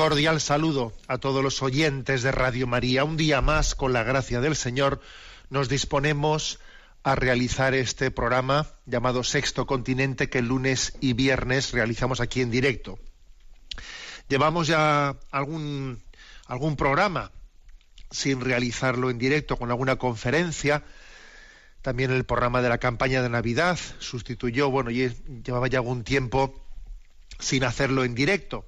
Cordial saludo a todos los oyentes de Radio María. Un día más, con la gracia del Señor, nos disponemos a realizar este programa llamado Sexto Continente que lunes y viernes realizamos aquí en directo. Llevamos ya algún, algún programa sin realizarlo en directo, con alguna conferencia. También el programa de la campaña de Navidad sustituyó, bueno, llevaba ya algún tiempo sin hacerlo en directo.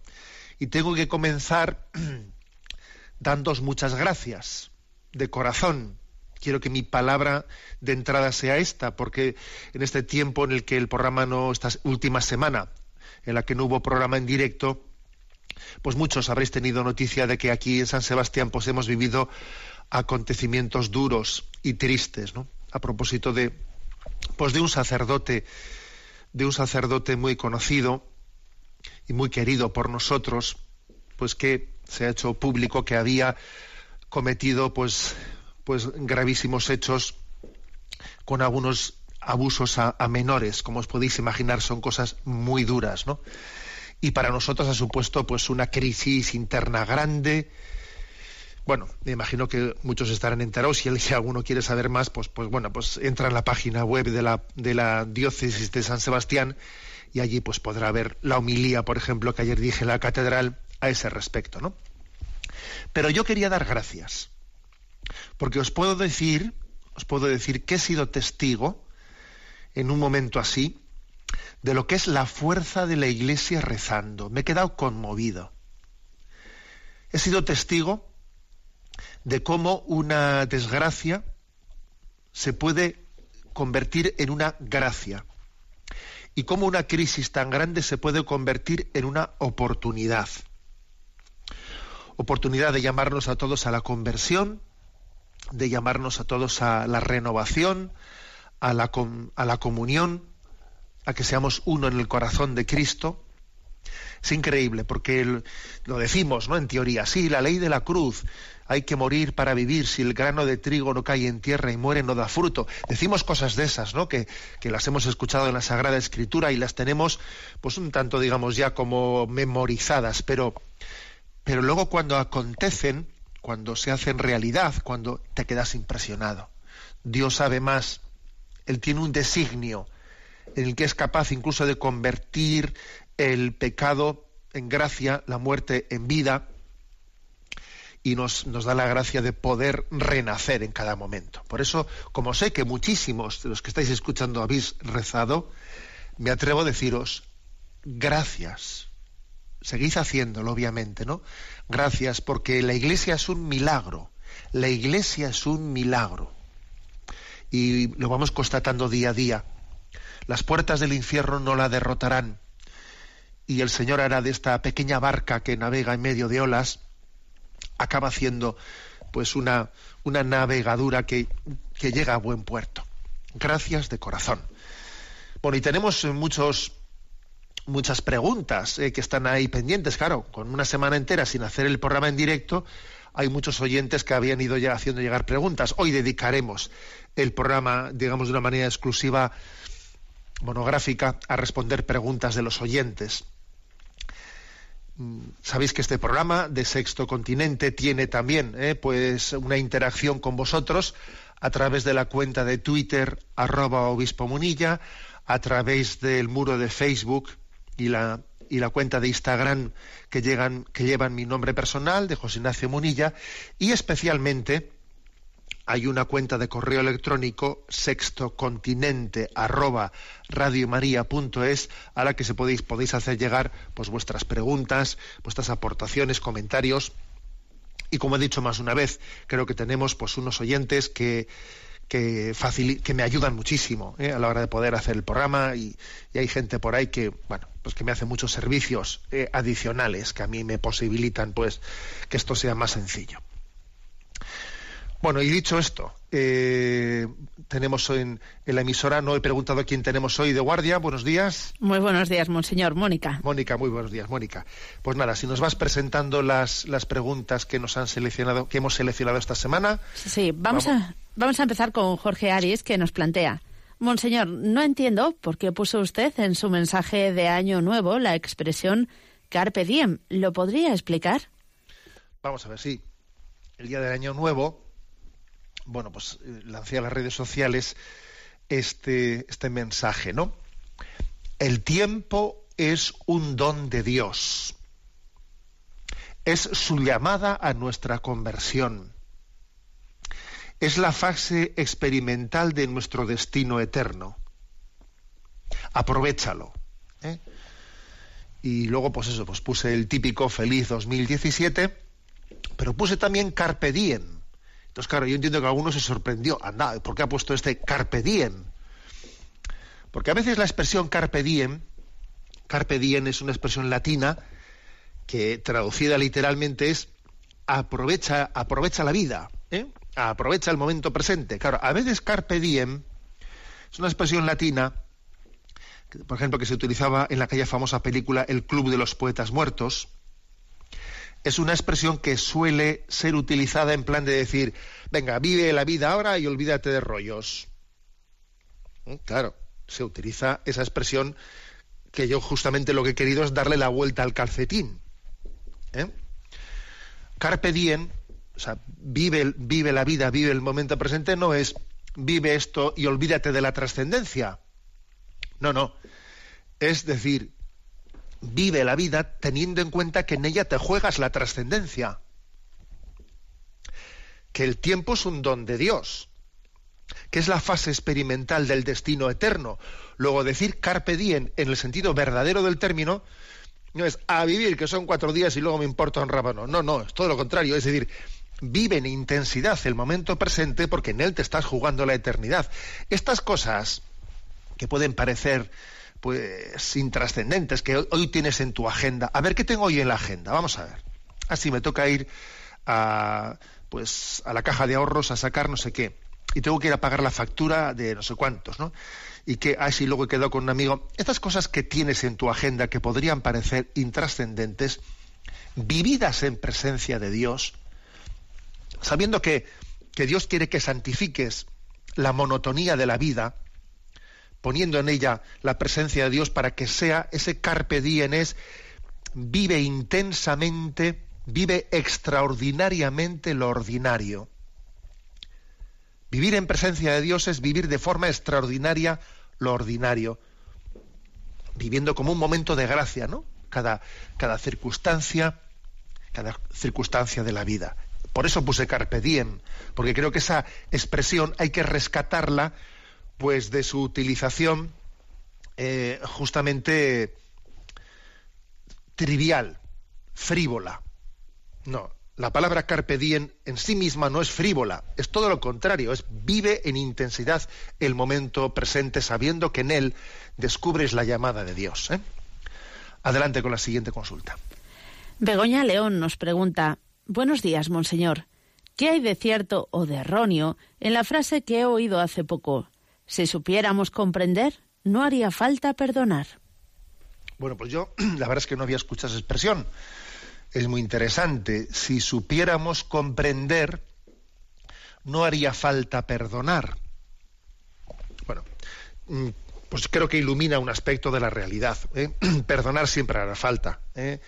Y tengo que comenzar dándos muchas gracias de corazón. Quiero que mi palabra de entrada sea esta, porque en este tiempo en el que el programa no, esta última semana, en la que no hubo programa en directo, pues muchos habréis tenido noticia de que aquí en San Sebastián pues hemos vivido acontecimientos duros y tristes, ¿no? A propósito de pues de un sacerdote, de un sacerdote muy conocido muy querido por nosotros, pues que se ha hecho público que había cometido pues pues gravísimos hechos con algunos abusos a, menores, como os podéis imaginar, son cosas muy duras, ¿no? Y para nosotros ha supuesto pues una crisis interna grande. Bueno, me imagino que muchos estarán enterados y si alguno quiere saber más, pues, pues bueno, pues entra en la página web de la, de la diócesis de San Sebastián y allí pues podrá ver la homilía, por ejemplo, que ayer dije en la catedral a ese respecto, ¿no? Pero yo quería dar gracias, porque os puedo decir, os puedo decir que he sido testigo en un momento así de lo que es la fuerza de la Iglesia rezando. Me he quedado conmovido. He sido testigo de cómo una desgracia se puede convertir en una gracia y cómo una crisis tan grande se puede convertir en una oportunidad. Oportunidad de llamarnos a todos a la conversión, de llamarnos a todos a la renovación, a la, com- a la comunión, a que seamos uno en el corazón de Cristo. Es increíble porque lo decimos, ¿no? En teoría, sí, la ley de la cruz, hay que morir para vivir, si el grano de trigo no cae en tierra y muere no da fruto. Decimos cosas de esas, ¿no? Que, que las hemos escuchado en la Sagrada Escritura y las tenemos, pues un tanto, digamos, ya como memorizadas, pero, pero luego cuando acontecen, cuando se hacen realidad, cuando te quedas impresionado. Dios sabe más, Él tiene un designio en el que es capaz incluso de convertir el pecado en gracia, la muerte en vida, y nos, nos da la gracia de poder renacer en cada momento. Por eso, como sé que muchísimos de los que estáis escuchando habéis rezado, me atrevo a deciros gracias. Seguid haciéndolo, obviamente, ¿no? Gracias, porque la iglesia es un milagro. La iglesia es un milagro. Y lo vamos constatando día a día. Las puertas del infierno no la derrotarán. Y el Señor hará de esta pequeña barca que navega en medio de olas, acaba haciendo pues una, una navegadura que, que llega a buen puerto. Gracias de corazón. Bueno, y tenemos eh, muchos muchas preguntas eh, que están ahí pendientes, claro, con una semana entera sin hacer el programa en directo, hay muchos oyentes que habían ido ya haciendo llegar preguntas. Hoy dedicaremos el programa, digamos, de una manera exclusiva monográfica a responder preguntas de los oyentes. Mm, Sabéis que este programa de Sexto Continente tiene también eh, pues una interacción con vosotros a través de la cuenta de Twitter arroba obispo munilla, a través del muro de Facebook y la y la cuenta de Instagram que, que llevan mi nombre personal, de José Ignacio Munilla, y especialmente hay una cuenta de correo electrónico sextocontinente a la que se podéis, podéis hacer llegar pues vuestras preguntas, vuestras aportaciones, comentarios. Y como he dicho más una vez, creo que tenemos pues unos oyentes que, que, que me ayudan muchísimo ¿eh? a la hora de poder hacer el programa y, hay gente por ahí que, bueno, pues que me hace muchos servicios eh, adicionales que a mí me posibilitan pues que esto sea más sencillo. Bueno, y dicho esto, eh, tenemos en, en, la emisora, no he preguntado a quién tenemos hoy de guardia. Buenos días. Muy buenos días, monseñor. Mónica. Mónica, muy buenos días, Mónica. Pues nada, si nos vas presentando las, las preguntas que nos han seleccionado, que hemos seleccionado esta semana. Sí, vamos, A, vamos a empezar con Jorge Aris, que nos plantea. Monseñor, no entiendo por qué puso usted en su mensaje de Año Nuevo la expresión Carpe Diem. ¿Lo podría explicar? Vamos a ver, sí. El día del Año Nuevo bueno, pues eh, lancé a las redes sociales este, este mensaje, ¿no? El tiempo es un don de Dios. Es su llamada a nuestra conversión. Es la fase experimental de nuestro destino eterno. Aprovechalo. ¿eh? Y luego, pues eso, pues puse el típico feliz 2017, pero puse también Carpe Diem entonces, claro, yo entiendo que alguno se sorprendió. Anda, ¿por qué ha puesto este carpe diem? Porque a veces la expresión carpe diem, carpe diem es una expresión latina que traducida literalmente es aprovecha, aprovecha la vida, ¿eh? aprovecha el momento presente. Claro, a veces carpe diem es una expresión latina, por ejemplo, que se utilizaba en la aquella famosa película El Club de los Poetas Muertos, es una expresión que suele ser utilizada en plan de decir, venga, vive la vida ahora y olvídate de rollos. ¿Mm? Claro, se utiliza esa expresión que yo justamente lo que he querido es darle la vuelta al calcetín. ¿eh? Carpe diem, o sea, vive, vive la vida, vive el momento presente, no es vive esto y olvídate de la trascendencia. No, no. Es decir, vive la vida teniendo en cuenta que en ella te juegas la trascendencia, que el tiempo es un don de Dios, que es la fase experimental del destino eterno. Luego decir carpe diem en el sentido verdadero del término no es a vivir que son cuatro días y luego me importa un rábano. No, no, es todo lo contrario. Es decir, vive en intensidad el momento presente porque en él te estás jugando la eternidad. Estas cosas que pueden parecer pues intrascendentes que hoy tienes en tu agenda. A ver qué tengo hoy en la agenda. Vamos a ver. Así ah, me toca ir a pues a la caja de ahorros a sacar no sé qué y tengo que ir a pagar la factura de no sé cuántos, ¿no? Y que así luego he quedado con un amigo. Estas cosas que tienes en tu agenda que podrían parecer intrascendentes, vividas en presencia de Dios, sabiendo que, que Dios quiere que santifiques la monotonía de la vida, poniendo en ella la presencia de Dios para que sea ese carpe diem es vive intensamente, vive extraordinariamente lo ordinario. Vivir en presencia de Dios es vivir de forma extraordinaria lo ordinario, viviendo como un momento de gracia, ¿no? Cada, cada circunstancia, cada circunstancia de la vida. Por eso puse carpe diem, porque creo que esa expresión hay que rescatarla pues de su utilización eh, justamente trivial, frívola. No, la palabra carpe diem en sí misma no es frívola, es todo lo contrario, es vive en intensidad el momento presente sabiendo que en él descubres la llamada de Dios. ¿eh? Adelante con la siguiente consulta. Begoña León nos pregunta, Buenos días, monseñor. ¿Qué hay de cierto o de erróneo en la frase que he oído hace poco? Si supiéramos comprender, no haría falta perdonar. Bueno, pues yo la verdad es que no había escuchado esa expresión. Es muy interesante. Si supiéramos comprender, no haría falta perdonar. Bueno, mm, pues creo que ilumina un aspecto de la realidad. ¿eh? Perdonar siempre hará falta, ¿eh?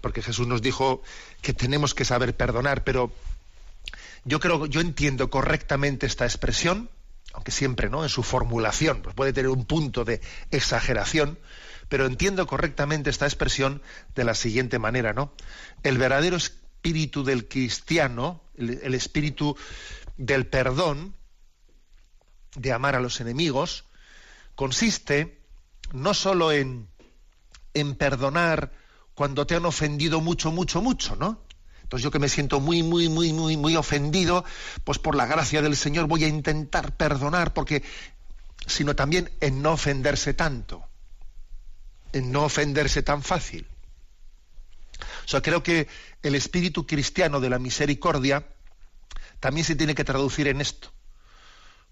porque Jesús nos dijo que tenemos que saber perdonar, pero yo creo, yo entiendo correctamente esta expresión aunque siempre no en su formulación pues puede tener un punto de exageración Pero entiendo correctamente esta expresión de la siguiente manera, ¿no? El verdadero espíritu del cristiano, el, espíritu del perdón, de amar a los enemigos, consiste no sólo en, en perdonar cuando te han ofendido mucho, mucho, mucho, ¿no? Entonces yo que me siento muy, muy, muy, muy, muy ofendido, pues por la gracia del Señor voy a intentar perdonar, porque, sino también en no ofenderse tanto, en no ofenderse tan fácil. O sea, creo que el espíritu cristiano de la misericordia también se tiene que traducir en esto.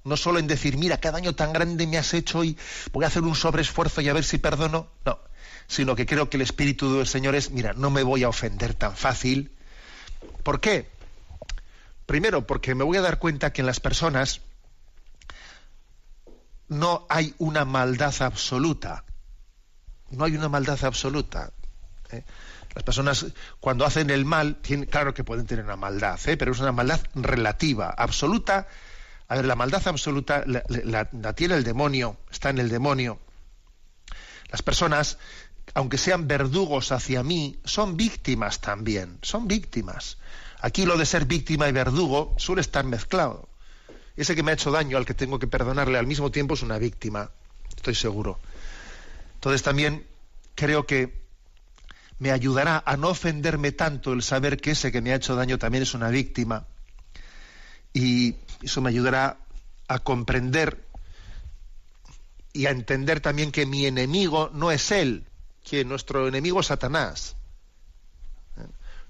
No solo en decir, mira, qué daño tan grande me has hecho y voy a hacer un sobreesfuerzo y a ver si perdono. No, sino que creo que el espíritu del Señor es, mira, no me voy a ofender tan fácil. ¿Por qué? Primero, porque me voy a dar cuenta que en las personas no hay una maldad absoluta. No hay una maldad absoluta. ¿eh? Las personas cuando hacen el mal, tienen, claro que pueden tener una maldad, ¿eh? pero es una maldad relativa, absoluta. A ver, la maldad absoluta la, la, la tiene el demonio, está en el demonio. Las personas aunque sean verdugos hacia mí, son víctimas también, son víctimas. Aquí lo de ser víctima y verdugo suele estar mezclado. Ese que me ha hecho daño, al que tengo que perdonarle al mismo tiempo, es una víctima, estoy seguro. Entonces también creo que me ayudará a no ofenderme tanto el saber que ese que me ha hecho daño también es una víctima. Y eso me ayudará a comprender y a entender también que mi enemigo no es él, que nuestro enemigo es Satanás.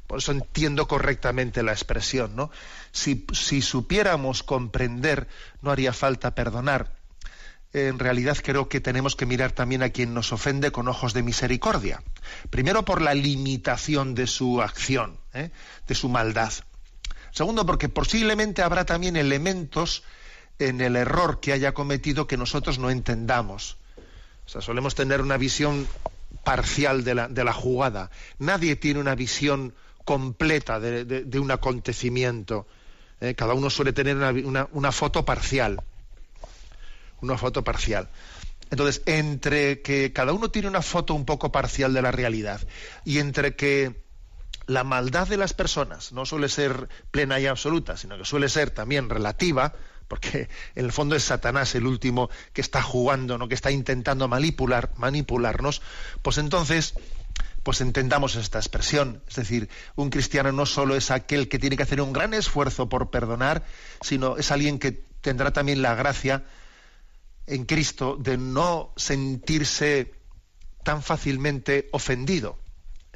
Por eso entiendo correctamente la expresión, ¿no? Si, si, supiéramos comprender, no haría falta perdonar. En realidad creo que tenemos que mirar también a quien nos ofende con ojos de misericordia. Primero por la limitación de su acción, ¿eh? de su maldad. Segundo, porque posiblemente habrá también elementos en el error que haya cometido que nosotros no entendamos. O sea, solemos tener una visión parcial de la, de la jugada. Nadie tiene una visión completa de, un acontecimiento. Eh, cada uno suele tener una, una, una, foto parcial. Una foto parcial. Entonces, entre que cada uno tiene una foto un poco parcial de la realidad y entre que la maldad de las personas no suele ser plena y absoluta, sino que suele ser también relativa, porque en el fondo es Satanás el último que está jugando, ¿no? que está intentando manipular, manipularnos, pues entonces pues entendamos esta expresión. Es decir, un cristiano no solo es aquel que tiene que hacer un gran esfuerzo por perdonar, sino es alguien que tendrá también la gracia en Cristo de no sentirse tan fácilmente ofendido.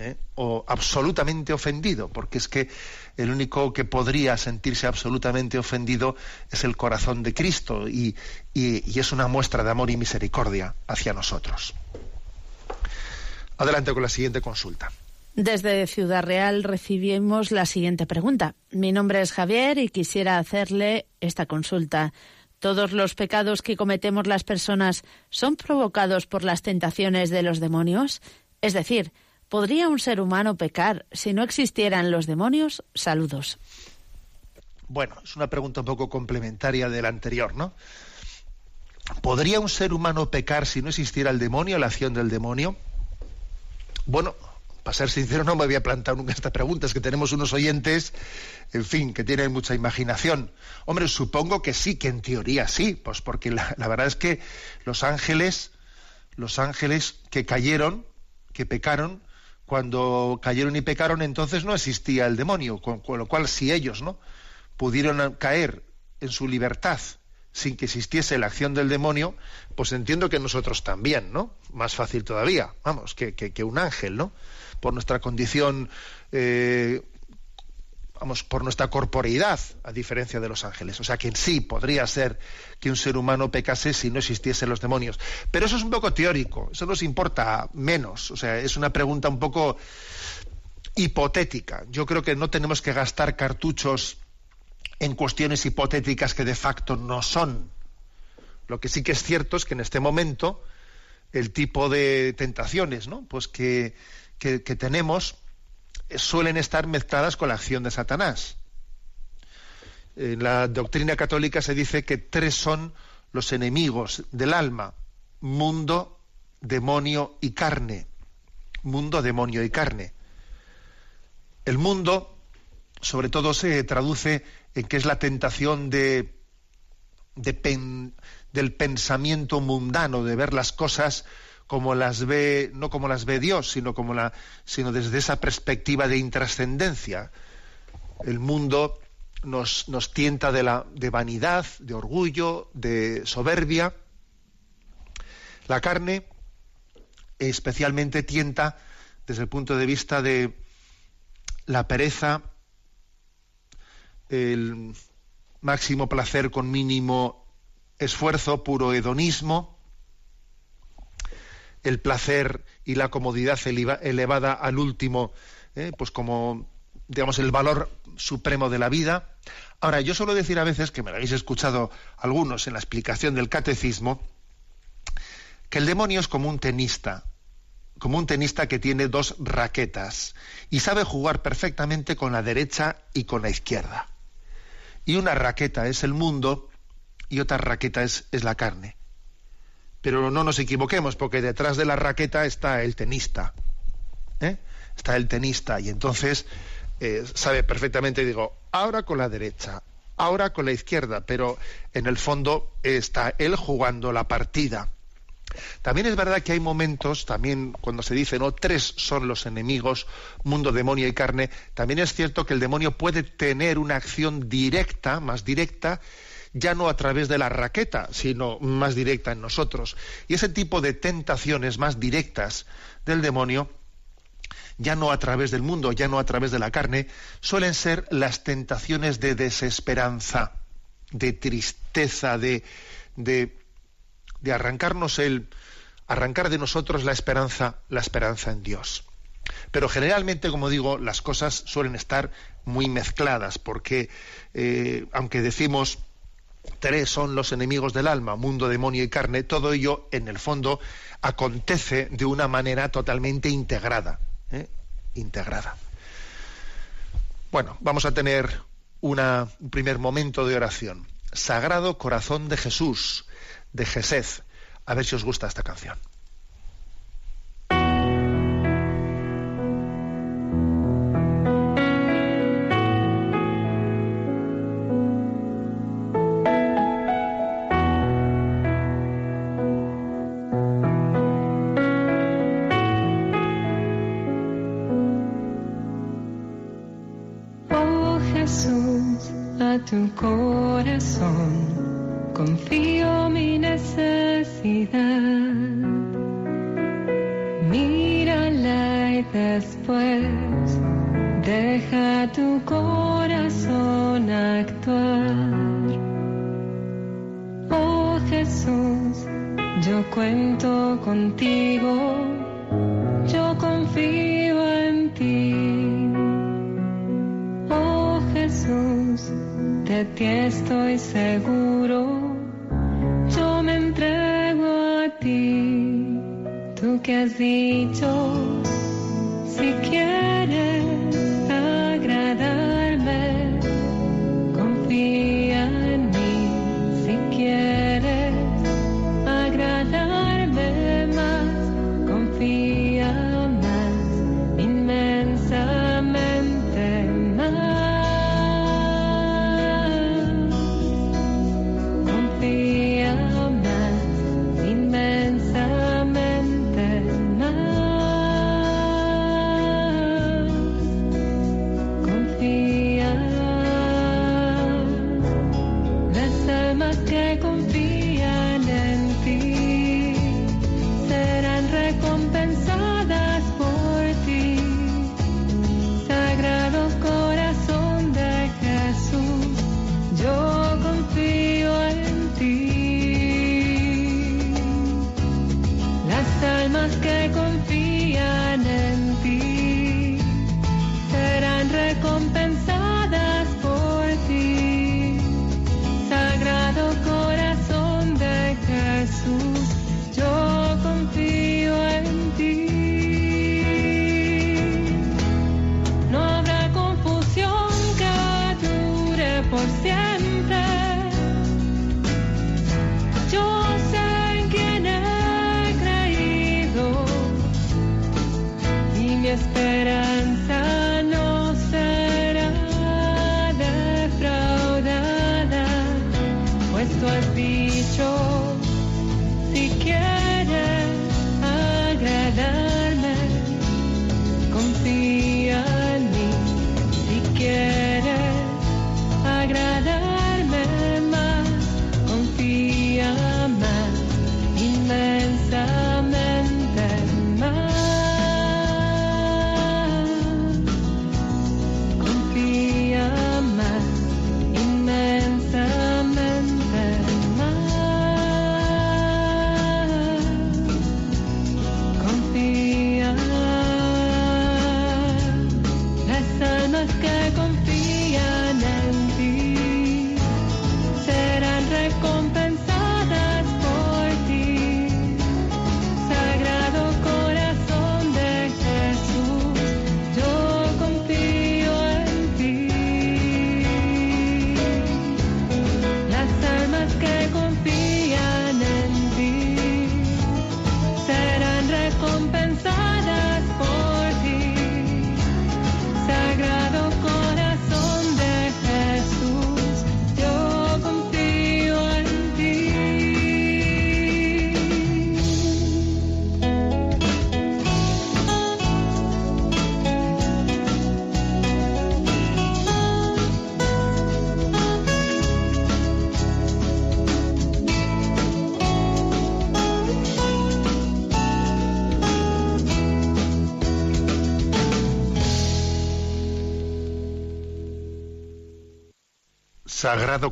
¿Eh? o absolutamente ofendido, porque es que el único que podría sentirse absolutamente ofendido es el corazón de Cristo y, y, y es una muestra de amor y misericordia hacia nosotros. Adelante con la siguiente consulta. Desde Ciudad Real recibimos la siguiente pregunta. Mi nombre es Javier y quisiera hacerle esta consulta. ¿Todos los pecados que cometemos las personas son provocados por las tentaciones de los demonios? Es decir, ¿Podría un ser humano pecar si no existieran los demonios? Saludos. Bueno, es una pregunta un poco complementaria de la anterior, ¿no? ¿Podría un ser humano pecar si no existiera el demonio, la acción del demonio? Bueno, para ser sincero, no me había planteado nunca esta pregunta. Es que tenemos unos oyentes, en fin, que tienen mucha imaginación. Hombre, supongo que sí, que en teoría sí, pues porque la, la verdad es que los ángeles, los ángeles que cayeron, que pecaron, cuando cayeron y pecaron, entonces no existía el demonio, con, con, lo cual si ellos no pudieron caer en su libertad sin que existiese la acción del demonio, pues entiendo que nosotros también, ¿no? Más fácil todavía, vamos, que, que, que un ángel, ¿no? Por nuestra condición eh, vamos, por nuestra corporeidad, a diferencia de los ángeles. O sea que sí podría ser que un ser humano pecase si no existiesen los demonios. Pero eso es un poco teórico, eso nos importa menos. O sea, es una pregunta un poco hipotética. Yo creo que no tenemos que gastar cartuchos en cuestiones hipotéticas que de facto no son. Lo que sí que es cierto es que en este momento el tipo de tentaciones, ¿no? Pues que, que tenemos suelen estar mezcladas con la acción de Satanás. En la doctrina católica se dice que tres son los enemigos del alma, mundo, demonio y carne. Mundo, demonio y carne. El mundo, sobre todo, se traduce en que es la tentación de, del pensamiento mundano, de ver las cosas como las ve, no como las ve Dios, sino, como la, sino desde esa perspectiva de intrascendencia. El mundo nos, nos tienta de, la, de vanidad, de orgullo, de soberbia. La carne especialmente tienta desde el punto de vista de la pereza, el máximo placer con mínimo esfuerzo, puro hedonismo, el placer y la comodidad elevada al último, eh, pues como digamos el valor supremo de la vida. Ahora, yo suelo decir a veces, que me lo habéis escuchado algunos en la explicación del catecismo, que el demonio es como un tenista, como un tenista que tiene dos raquetas y sabe jugar perfectamente con la derecha y con la izquierda. Y una raqueta es el mundo y otra raqueta es, es la carne. Pero no nos equivoquemos, porque detrás de la raqueta está el tenista. ¿eh? Está el tenista. Y entonces eh, sabe perfectamente, digo, ahora con la derecha, ahora con la izquierda, pero en el fondo está él jugando la partida. También es verdad que hay momentos, también cuando se dice, no, tres son los enemigos, mundo, demonio y carne, también es cierto que el demonio puede tener una acción directa, más directa, ya no a través de la raqueta, sino más directa en nosotros. Y ese tipo de tentaciones más directas del demonio, ya no a través del mundo, ya no a través de la carne, suelen ser las tentaciones de desesperanza, de tristeza, de, de, de arrancarnos el, arrancar de nosotros la esperanza, la esperanza en Dios. Pero generalmente, como digo, las cosas suelen estar muy mezcladas, porque eh, aunque decimos tres son los enemigos del alma, mundo, demonio y carne, todo ello en el fondo acontece de una manera totalmente integrada. ¿eh? Integrada. Bueno, vamos a tener una, un primer momento de oración. Sagrado Corazón de Jesús, de Gesed. A ver si os gusta esta canción. Oh, Jesús, a tu corazón confío mi necesidad. Mírala y después deja tu corazón actuar. Oh Jesús, yo cuento contigo, yo confío en ti. Oh Jesús, de ti estoy seguro. tú que has dicho, si quieres.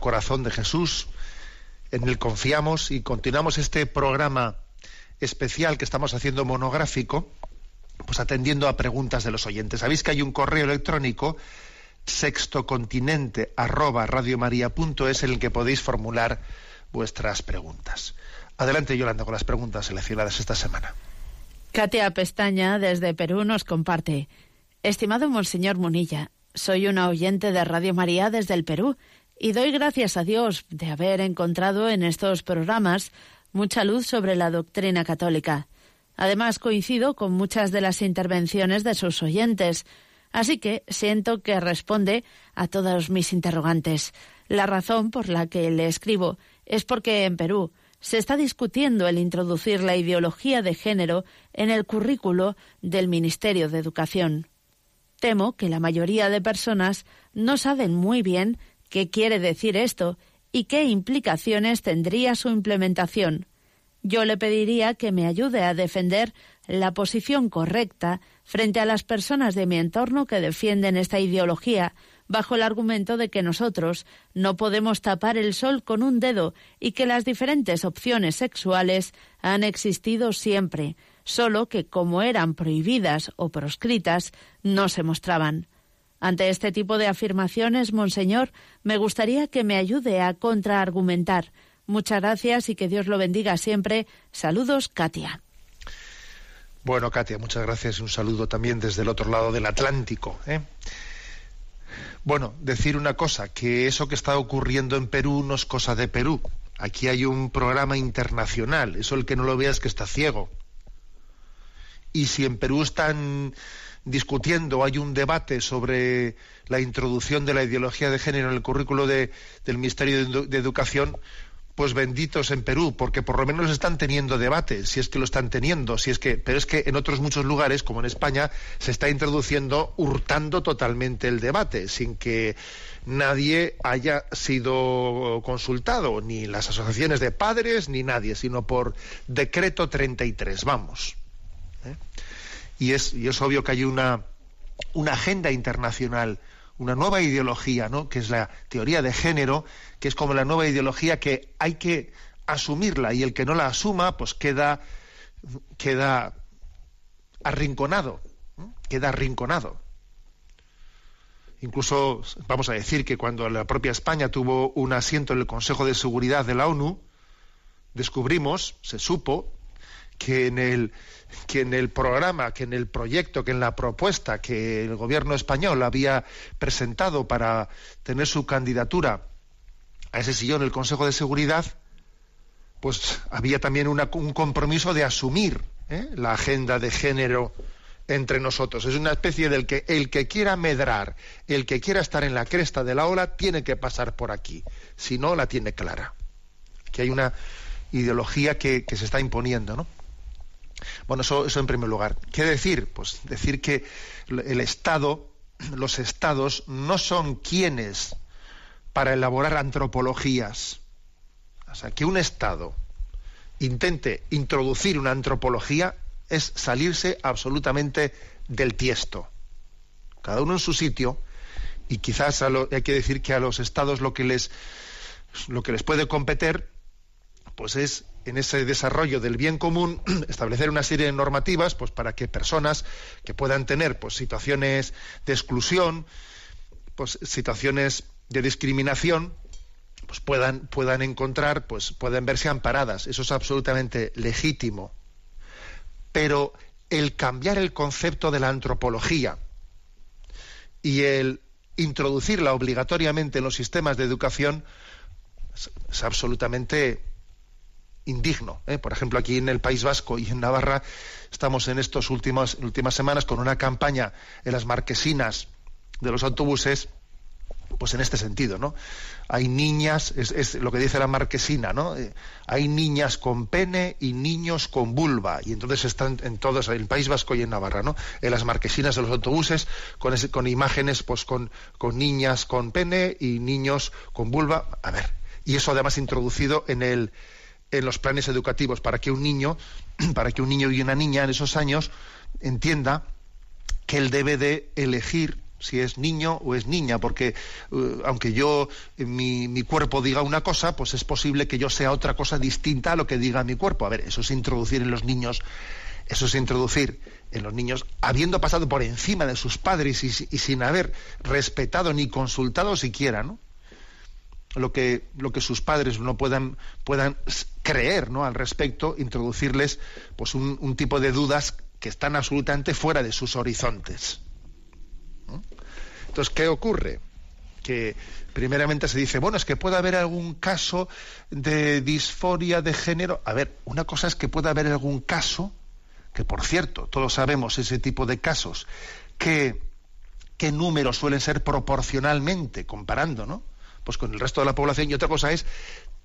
Corazón de Jesús, en el confiamos y continuamos este programa especial que estamos haciendo monográfico, pues atendiendo a preguntas de los oyentes. Sabéis que hay un correo electrónico sextocontinente arroba en el que podéis formular vuestras preguntas. Adelante, Yolanda, con las preguntas seleccionadas esta semana. Katia Pestaña, desde Perú, nos comparte. Estimado Monseñor Munilla, soy una oyente de Radio María desde el Perú y doy gracias a Dios de haber encontrado en estos programas mucha luz sobre la doctrina católica. Además, coincido con muchas de las intervenciones de sus oyentes, así que siento que responde a todos mis interrogantes. La razón por la que le escribo es porque en Perú se está discutiendo el introducir la ideología de género en el currículo del Ministerio de Educación. Temo que la mayoría de personas no saben muy bien qué quiere decir esto y qué implicaciones tendría su implementación. Yo le pediría que me ayude a defender la posición correcta frente a las personas de mi entorno que defienden esta ideología bajo el argumento de que nosotros no podemos tapar el sol con un dedo y que las diferentes opciones sexuales han existido siempre, solo que como eran prohibidas o proscritas, no se mostraban. Ante este tipo de afirmaciones, Monseñor, me gustaría que me ayude a contraargumentar. Muchas gracias y que Dios lo bendiga siempre. Saludos, Katia. Bueno, Katia, muchas gracias y un saludo también desde el otro lado del Atlántico. ¿eh? Bueno, decir una cosa, que eso que está ocurriendo en Perú no es cosa de Perú. Aquí hay un programa internacional, eso el que no lo vea es que está ciego. Y si en Perú están discutiendo, hay un debate sobre la introducción de la ideología de género en el currículo de- del Ministerio de, Edu- de Educación, pues benditos en Perú, porque por lo menos están teniendo debate, si es que lo están teniendo, si es que, pero es que en otros muchos lugares, como en España, se está introduciendo, hurtando totalmente el debate, sin que nadie haya sido consultado, ni las asociaciones de padres, ni nadie, sino por decreto 33, vamos. ¿eh? Y es, y es obvio que hay una, agenda internacional, una nueva ideología, ¿no? que es la teoría de género, que es como la nueva ideología que hay que asumirla y el que no la asuma, pues queda, queda arrinconado, queda arrinconado. Incluso vamos a decir que cuando la propia España tuvo un asiento en el Consejo de Seguridad de la ONU, descubrimos, se supo, que en el que en el programa, que en el proyecto, que en la propuesta que el gobierno español había presentado para tener su candidatura a ese sillón el Consejo de Seguridad, pues había también una- un compromiso de asumir ¿eh? la agenda de género entre nosotros. Es una especie del que el que quiera medrar, el que quiera estar en la cresta de la ola, tiene que pasar por aquí. Si no, la tiene clara. Que hay una ideología que, se está imponiendo, ¿no? Bueno, eso, eso en primer lugar. ¿Qué decir? Pues decir que el Estado, los estados, no son quienes para elaborar antropologías. O sea, que un Estado intente introducir una antropología es salirse absolutamente del tiesto. Cada uno en su sitio, y quizás hay que decir que a los estados lo que les, lo que les puede competir pues es en ese desarrollo del bien común establecer una serie de normativas pues para que personas que puedan tener pues situaciones de exclusión pues situaciones de discriminación pues puedan puedan encontrar pues pueden verse amparadas. Eso es absolutamente legítimo. Pero el cambiar el concepto de la antropología y el introducirla obligatoriamente en los sistemas de educación es absolutamente indigno. ¿eh? Por ejemplo, aquí en el País Vasco y en Navarra estamos en estas últimas, últimas semanas con una campaña en las marquesinas de los autobuses, pues en este sentido, ¿no? Hay niñas, es, lo que dice la marquesina, ¿no? Eh, hay niñas con pene y niños con vulva, y entonces están en todos, en el País Vasco y en Navarra, ¿no? En las marquesinas de los autobuses, con, con imágenes, pues con, con niñas con pene y niños con vulva. A ver, y eso además introducido en el en los planes educativos para que un niño, para que un niño y una niña en esos años entienda que él debe de elegir si es niño o es niña, porque eh, aunque yo, mi, mi, cuerpo diga una cosa, pues es posible que yo sea otra cosa distinta a lo que diga mi cuerpo. A ver, eso es introducir en los niños, eso es introducir en los niños, habiendo pasado por encima de sus padres y, y sin haber respetado ni consultado siquiera, ¿no? Lo que, lo que sus padres no puedan, puedan creer ¿no? al respecto, introducirles pues, un, tipo de dudas que están absolutamente fuera de sus horizontes. Entonces, ¿qué ocurre? Que primeramente se dice, bueno, es que puede haber algún caso de disforia de género. A ver, una cosa es que pueda haber algún caso, que por cierto, todos sabemos ese tipo de casos, que qué números suelen ser proporcionalmente, comparando, ¿no? Pues con el resto de la población y otra cosa es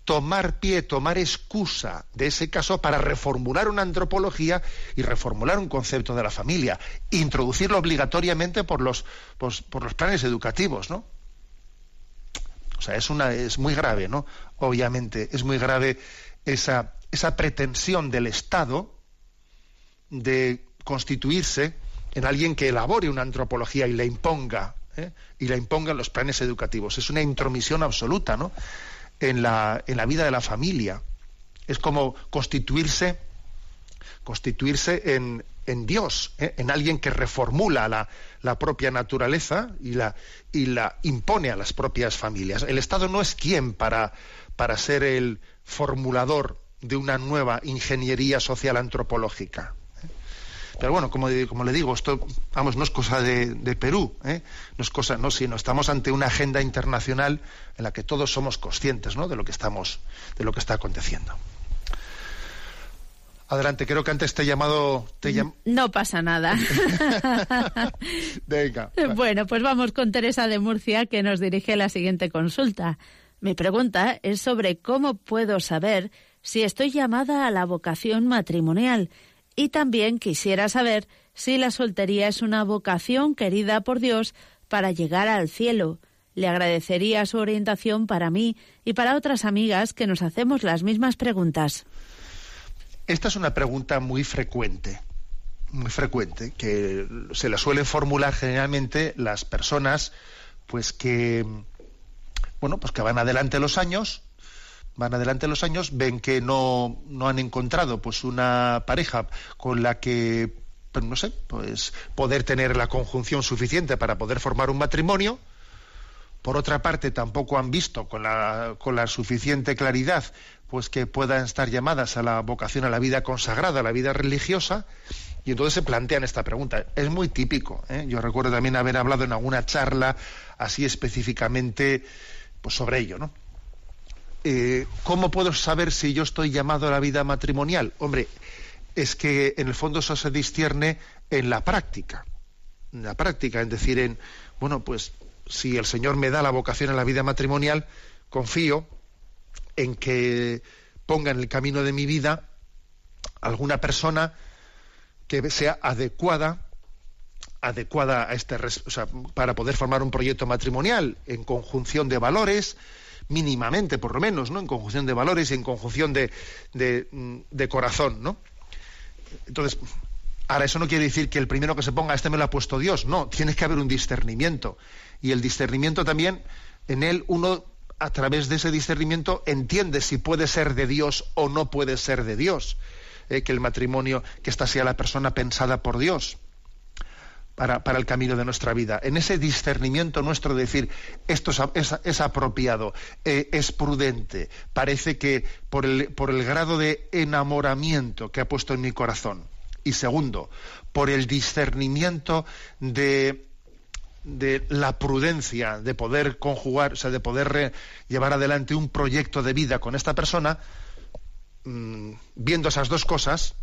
tomar pie, tomar excusa de ese caso para reformular una antropología y reformular un concepto de la familia, introducirlo obligatoriamente por los, pues, por los planes educativos, ¿no? O sea, es, una, es muy grave, ¿no? Obviamente, es muy grave esa, esa pretensión del Estado de constituirse en alguien que elabore una antropología y la imponga ¿eh? y la impongan los planes educativos. Es una intromisión absoluta ¿no? en, la, en la vida de la familia. Es como constituirse, constituirse en, en Dios, ¿eh? en alguien que reformula la, la, propia naturaleza y la, y la impone a las propias familias. El Estado no es quien para, para ser el formulador de una nueva ingeniería social antropológica. Pero bueno, como, como le digo, esto vamos, no es cosa de, Perú, ¿eh? no es cosa, no, sino estamos ante una agenda internacional en la que todos somos conscientes ¿no? de lo que estamos, de lo que está aconteciendo. Adelante, creo que antes te he llamado. No pasa nada. Venga. Bueno, pues vamos con Teresa de Murcia, que nos dirige la siguiente consulta. Mi pregunta es sobre cómo puedo saber si estoy llamada a la vocación matrimonial y también quisiera saber si la soltería es una vocación querida por Dios para llegar al cielo. Le agradecería su orientación para mí y para otras amigas que nos hacemos las mismas preguntas. Esta es una pregunta muy frecuente, muy frecuente, que se la suelen formular generalmente las personas pues que bueno, pues que van adelante los años van adelante los años, ven que no, no han encontrado pues una pareja con la que pues, no sé, pues poder tener la conjunción suficiente para poder formar un matrimonio. Por otra parte, tampoco han visto con la, con la suficiente claridad pues que puedan estar llamadas a la vocación a la vida consagrada, a la vida religiosa, y entonces se plantean esta pregunta. Es muy típico. ¿eh? Yo recuerdo también haber hablado en alguna charla así específicamente pues sobre ello, ¿no? Eh, ¿cómo puedo saber si yo estoy llamado a la vida matrimonial? Hombre, es que en el fondo eso se discierne en la práctica. En la práctica, es decir, en, bueno, pues si el Señor me da la vocación a la vida matrimonial, confío en que ponga en el camino de mi vida alguna persona que sea adecuada adecuada a este o para poder formar un proyecto matrimonial en conjunción de valores mínimamente por lo menos no en conjunción de valores y en conjunción de, de, de corazón no entonces ahora eso no quiere decir que el primero que se ponga este me lo ha puesto Dios no tiene que haber un discernimiento. Y el discernimiento también en él uno a través de ese discernimiento entiende si puede ser de Dios o no puede ser de Dios. Eh, que el matrimonio que esta sea la persona pensada por Dios para, para, el camino de nuestra vida. En ese discernimiento nuestro de decir, esto es, apropiado, eh, es prudente, parece que por el, por el grado de enamoramiento que ha puesto en mi corazón. Y segundo, por el discernimiento de, de la prudencia de poder conjugar, o sea, de poder llevar adelante un proyecto de vida con esta persona, mmm, viendo esas dos cosas,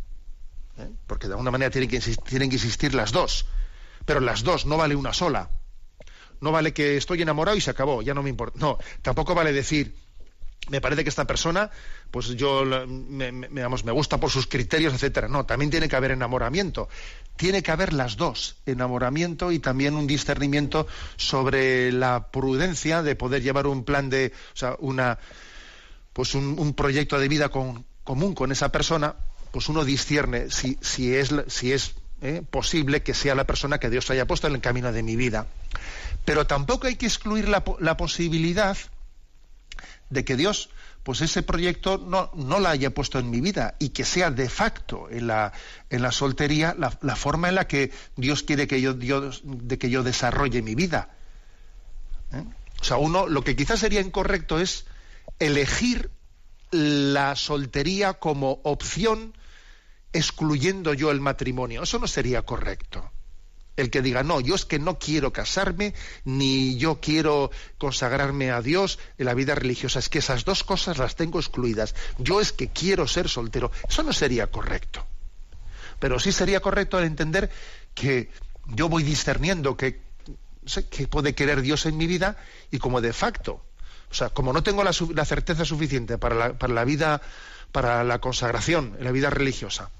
¿eh? porque de alguna manera tienen que, tienen que existir las dos, pero las dos, no vale una sola. No vale que estoy enamorado y se acabó, ya no me importa. No, tampoco vale decir, me parece que esta persona, pues yo me, me, me gusta por sus criterios, etcétera. No, también tiene que haber enamoramiento. Tiene que haber las dos, enamoramiento y también un discernimiento sobre la prudencia de poder llevar un plan de, o sea, una, pues un, un proyecto de vida con, común con esa persona, pues uno discierne si, si es, si es ¿eh? posible que sea la persona que Dios haya puesto en el camino de mi vida. Pero tampoco hay que excluir la, la posibilidad de que Dios pues ese proyecto no, no la haya puesto en mi vida y que sea de facto en la, en la soltería la, forma en la que Dios quiere que yo, Dios, de que yo desarrolle mi vida. ¿Eh? O sea, uno, lo que quizás sería incorrecto es elegir la soltería como opción excluyendo yo el matrimonio. Eso no sería correcto. El que diga, no, yo es que no quiero casarme, ni yo quiero consagrarme a Dios en la vida religiosa. Es que esas dos cosas las tengo excluidas. Yo es que quiero ser soltero. Eso no sería correcto. Pero sí sería correcto al entender que yo voy discerniendo que, que puede querer Dios en mi vida y como de facto o sea, como no tengo la, la certeza suficiente para la, para la, vida, para la consagración, en la vida religiosa,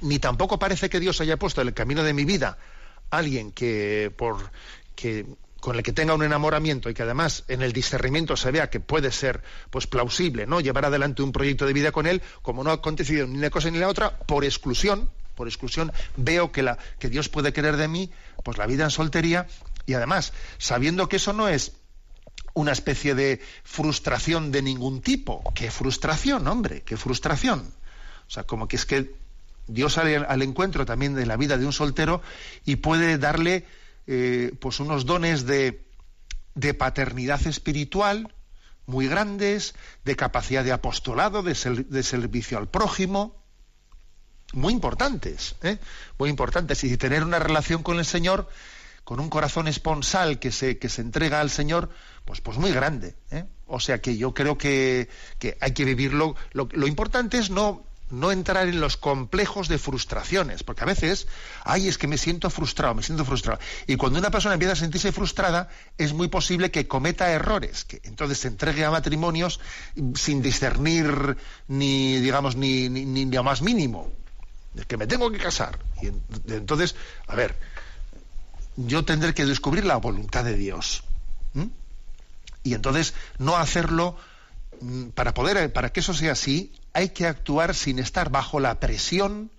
ni tampoco parece que Dios haya puesto en el camino de mi vida alguien que por que con el que tenga un enamoramiento y que además en el discernimiento se vea que puede ser pues plausible, ¿no? Llevar adelante un proyecto de vida con él, como no ha acontecido ni una cosa ni la otra, por exclusión, por exclusión veo que la que Dios puede querer de mí, pues la vida en soltería y además sabiendo que eso no es una especie de frustración de ningún tipo. ¿Qué frustración, hombre? ¿Qué frustración? O sea, como que es que Dios sale al, encuentro también de la vida de un soltero y puede darle eh, pues unos dones de, paternidad espiritual muy grandes, de capacidad de apostolado, de, ser, de servicio al prójimo, muy importantes, ¿eh? muy importantes. Y tener una relación con el Señor con un corazón esponsal que se, que se entrega al Señor, pues, pues muy grande. ¿eh? O sea que yo creo que, que hay que vivirlo. Lo, lo, importante es no, no entrar en los complejos de frustraciones, porque a veces, ay, es que me siento frustrado, me siento frustrado. Y cuando una persona empieza a sentirse frustrada, es muy posible que cometa errores, que entonces se entregue a matrimonios sin discernir ni, digamos, ni, ni, ni lo más mínimo. Es que me tengo que casar. Y entonces, a ver, yo tendré que descubrir la voluntad de Dios. Y entonces no hacerlo para poder para que eso sea así, hay que actuar sin estar bajo la presión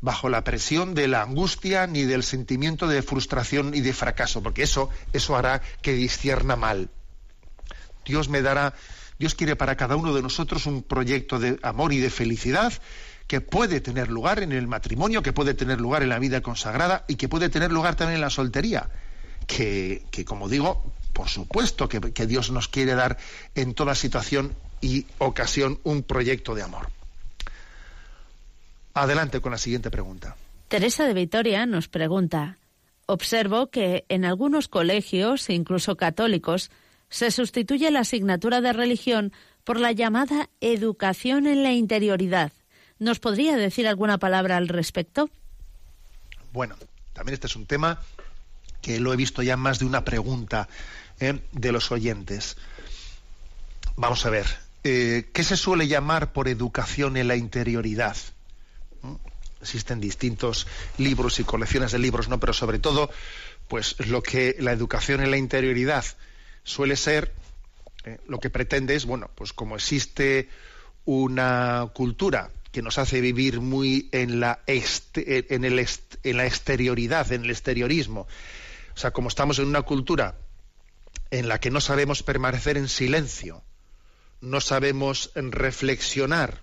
bajo la presión de la angustia ni del sentimiento de frustración y de fracaso, porque eso eso hará que discierna mal. Dios me dará Dios quiere para cada uno de nosotros un proyecto de amor y de felicidad que puede tener lugar en el matrimonio, que puede tener lugar en la vida consagrada y que puede tener lugar también en la soltería. Que, que como digo, por supuesto que, que Dios nos quiere dar en toda situación y ocasión un proyecto de amor. Adelante con la siguiente pregunta. Teresa de Vitoria nos pregunta, observo que en algunos colegios, incluso católicos, se sustituye la asignatura de religión por la llamada educación en la interioridad. ¿Nos podría decir alguna palabra al respecto? Bueno, también este es un tema que lo he visto ya más de una pregunta ¿eh? de los oyentes. Vamos a ver, eh, ¿qué se suele llamar por educación en la interioridad? Existen distintos libros y colecciones de libros, ¿no? Pero sobre todo, pues lo que la educación en la interioridad suele ser, eh, lo que pretende es, bueno, pues como existe una cultura que nos hace vivir muy en la, en, el en la exterioridad, en el exteriorismo. O sea, como estamos en una cultura en la que no sabemos permanecer en silencio, no sabemos reflexionar,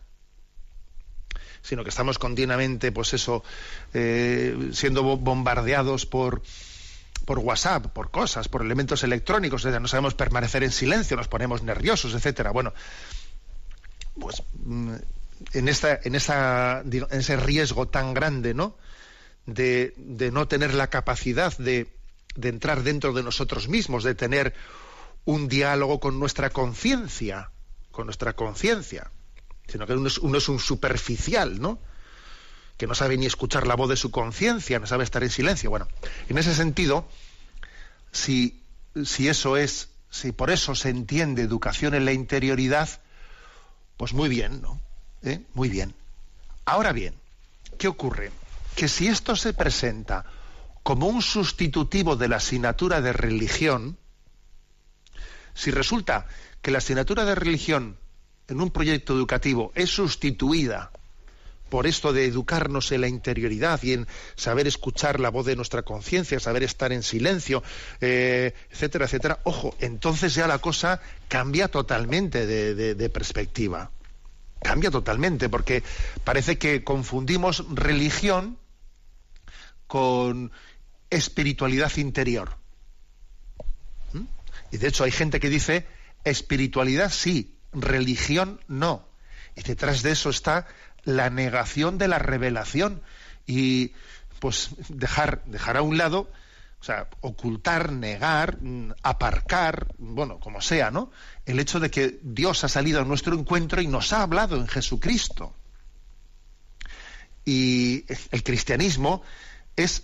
sino que estamos continuamente, pues eso, eh, siendo bombardeados por, por WhatsApp, por cosas, por elementos electrónicos, no sabemos permanecer en silencio, nos ponemos nerviosos, etcétera. Bueno, pues mm, en esta, en esa, en ese riesgo tan grande, ¿no? De no tener la capacidad de, de entrar dentro de nosotros mismos, de tener un diálogo con nuestra conciencia, con nuestra conciencia, sino que uno es, uno es, un superficial, ¿no? Que no sabe ni escuchar la voz de su conciencia, no sabe estar en silencio. Bueno, en ese sentido, si, si eso es, si por eso se entiende educación en la interioridad, pues muy bien, ¿no? ¿Eh? Muy bien. Ahora bien, ¿qué ocurre? Que si esto se presenta como un sustitutivo de la asignatura de religión, si resulta que la asignatura de religión en un proyecto educativo es sustituida por esto de educarnos en la interioridad y en saber escuchar la voz de nuestra conciencia, saber estar en silencio, eh, etcétera, etcétera, ojo, entonces ya la cosa cambia totalmente de, de perspectiva. Cambia totalmente, porque parece que confundimos religión con espiritualidad interior. ¿Mm? Y de hecho hay gente que dice espiritualidad sí, religión no. Y detrás de eso está la negación de la revelación y pues dejar, dejar a un lado, o sea, ocultar, negar, mm, aparcar, bueno, como sea, ¿no? El hecho de que Dios ha salido a nuestro encuentro y nos ha hablado en Jesucristo. Y el cristianismo es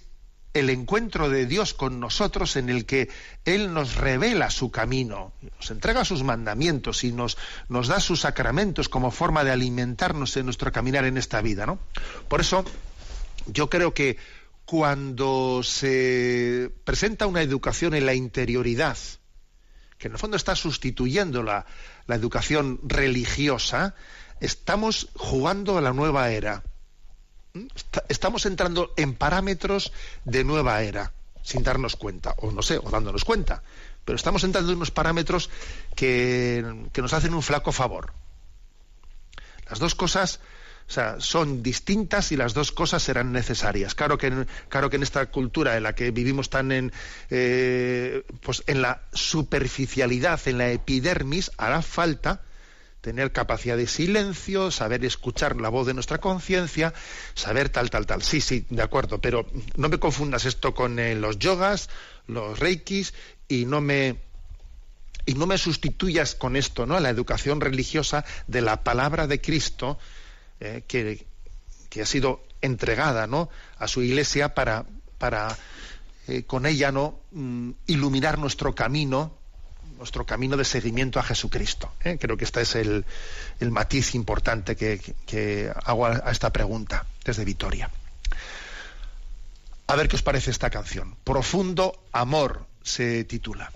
el encuentro de Dios con nosotros en el que Él nos revela su camino, nos entrega sus mandamientos y nos, nos da sus sacramentos como forma de alimentarnos en nuestro caminar en esta vida. ¿no? Por eso, yo creo que cuando se presenta una educación en la interioridad, que en el fondo está sustituyendo la, la educación religiosa, estamos jugando a la nueva era estamos entrando en parámetros de nueva era, sin darnos cuenta, o no sé, o dándonos cuenta, pero estamos entrando en unos parámetros que, nos hacen un flaco favor. Las dos cosas son distintas y las dos cosas serán necesarias. Claro que, claro que en esta cultura en la que vivimos tan en, eh, pues en la superficialidad, en la epidermis, hará falta tener capacidad de silencio, saber escuchar la voz de nuestra conciencia, saber tal, tal, tal. Sí, sí, de acuerdo, pero no me confundas esto con eh, los yogas, los reikis, y no me y no me sustituyas con esto, ¿no? La educación religiosa de la palabra de Cristo eh, que, ha sido entregada, ¿no? A su Iglesia para para eh, con ella no mm, iluminar nuestro camino nuestro camino de seguimiento a Jesucristo. ¿eh? Creo que este es el, matiz importante que, hago a, a esta pregunta desde Vitoria. A ver qué os parece esta canción. Profundo Amor se titula.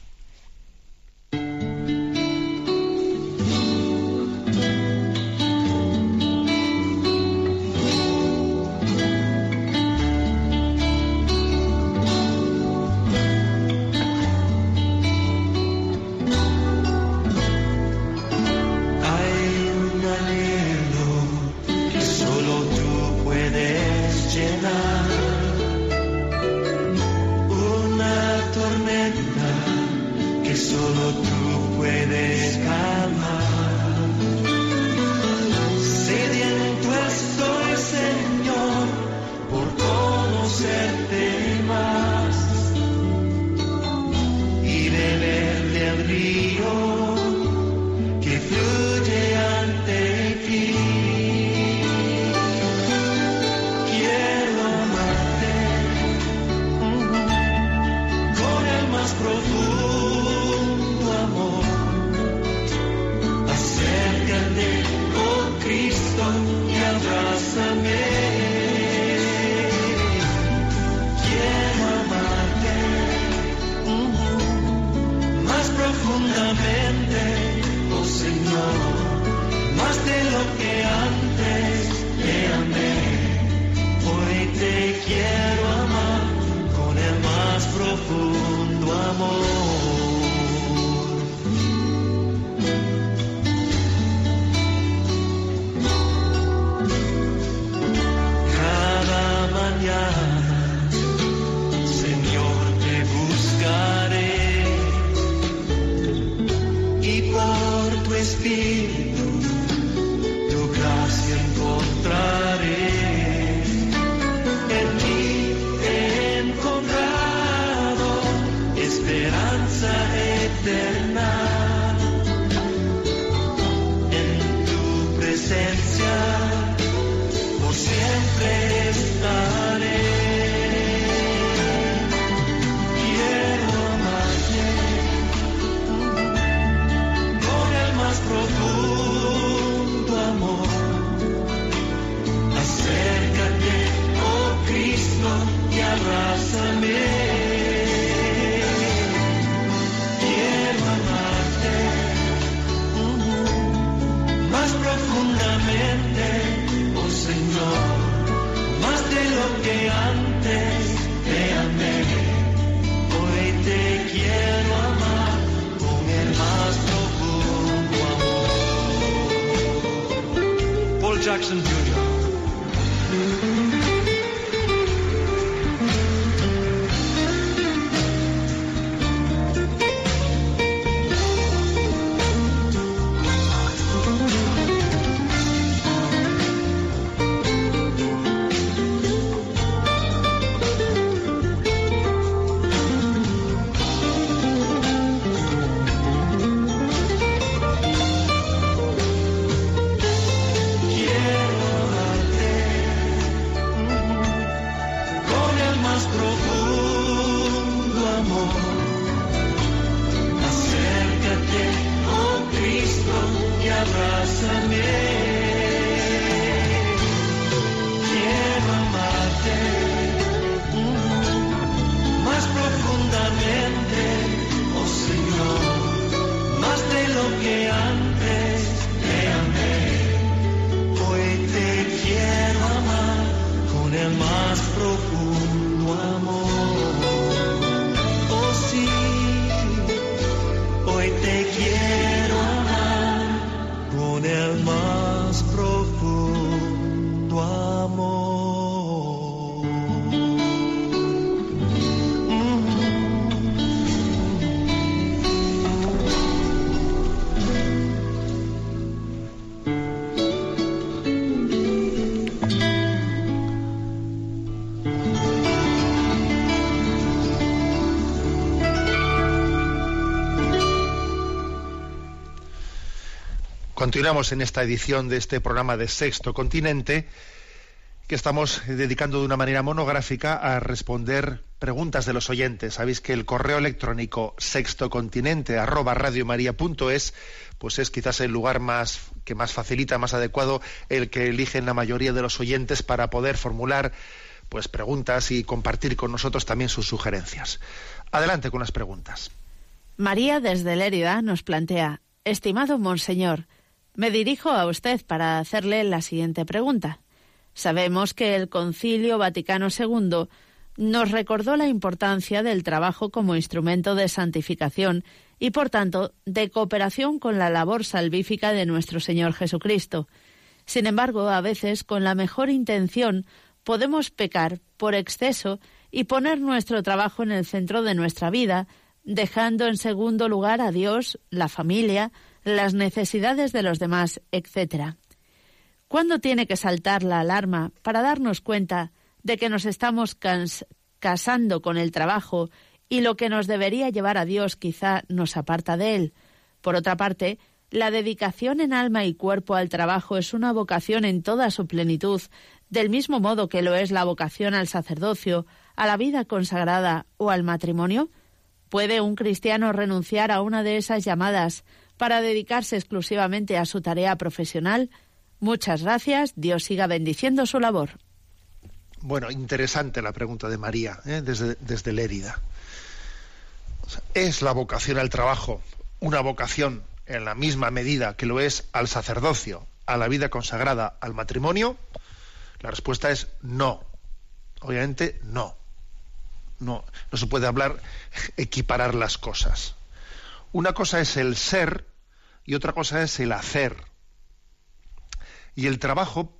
Jackson Continuamos en esta edición de este programa de Sexto Continente que estamos dedicando de una manera monográfica a responder preguntas de los oyentes. Sabéis que el correo electrónico sextocontinente arroba pues es quizás el lugar más que más facilita, más adecuado, el que eligen la mayoría de los oyentes para poder formular pues preguntas y compartir con nosotros también sus sugerencias. Adelante con las preguntas. María desde Lérida nos plantea, estimado monseñor, me dirijo a usted para hacerle la siguiente pregunta. Sabemos que el Concilio Vaticano II nos recordó la importancia del trabajo como instrumento de santificación y, por tanto, de cooperación con la labor salvífica de nuestro Señor Jesucristo. Sin embargo, a veces, con la mejor intención, podemos pecar por exceso y poner nuestro trabajo en el centro de nuestra vida, dejando en segundo lugar a Dios, la familia, las necesidades de los demás, etc. ¿Cuándo tiene que saltar la alarma para darnos cuenta de que nos estamos casando con el trabajo y lo que nos debería llevar a Dios quizá nos aparta de él? Por otra parte, la dedicación en alma y cuerpo al trabajo es una vocación en toda su plenitud, del mismo modo que lo es la vocación al sacerdocio, a la vida consagrada o al matrimonio. ¿Puede un cristiano renunciar a una de esas llamadas para dedicarse exclusivamente a su tarea profesional? Muchas gracias. Dios siga bendiciendo su labor. Bueno, interesante la pregunta de María, ¿eh? desde, desde Lérida. ¿Es la vocación al trabajo una vocación en la misma medida que lo es al sacerdocio, a la vida consagrada, al matrimonio? La respuesta es no. Obviamente no. No, no se puede hablar, equiparar las cosas. Una cosa es el ser y otra cosa es el hacer. Y el trabajo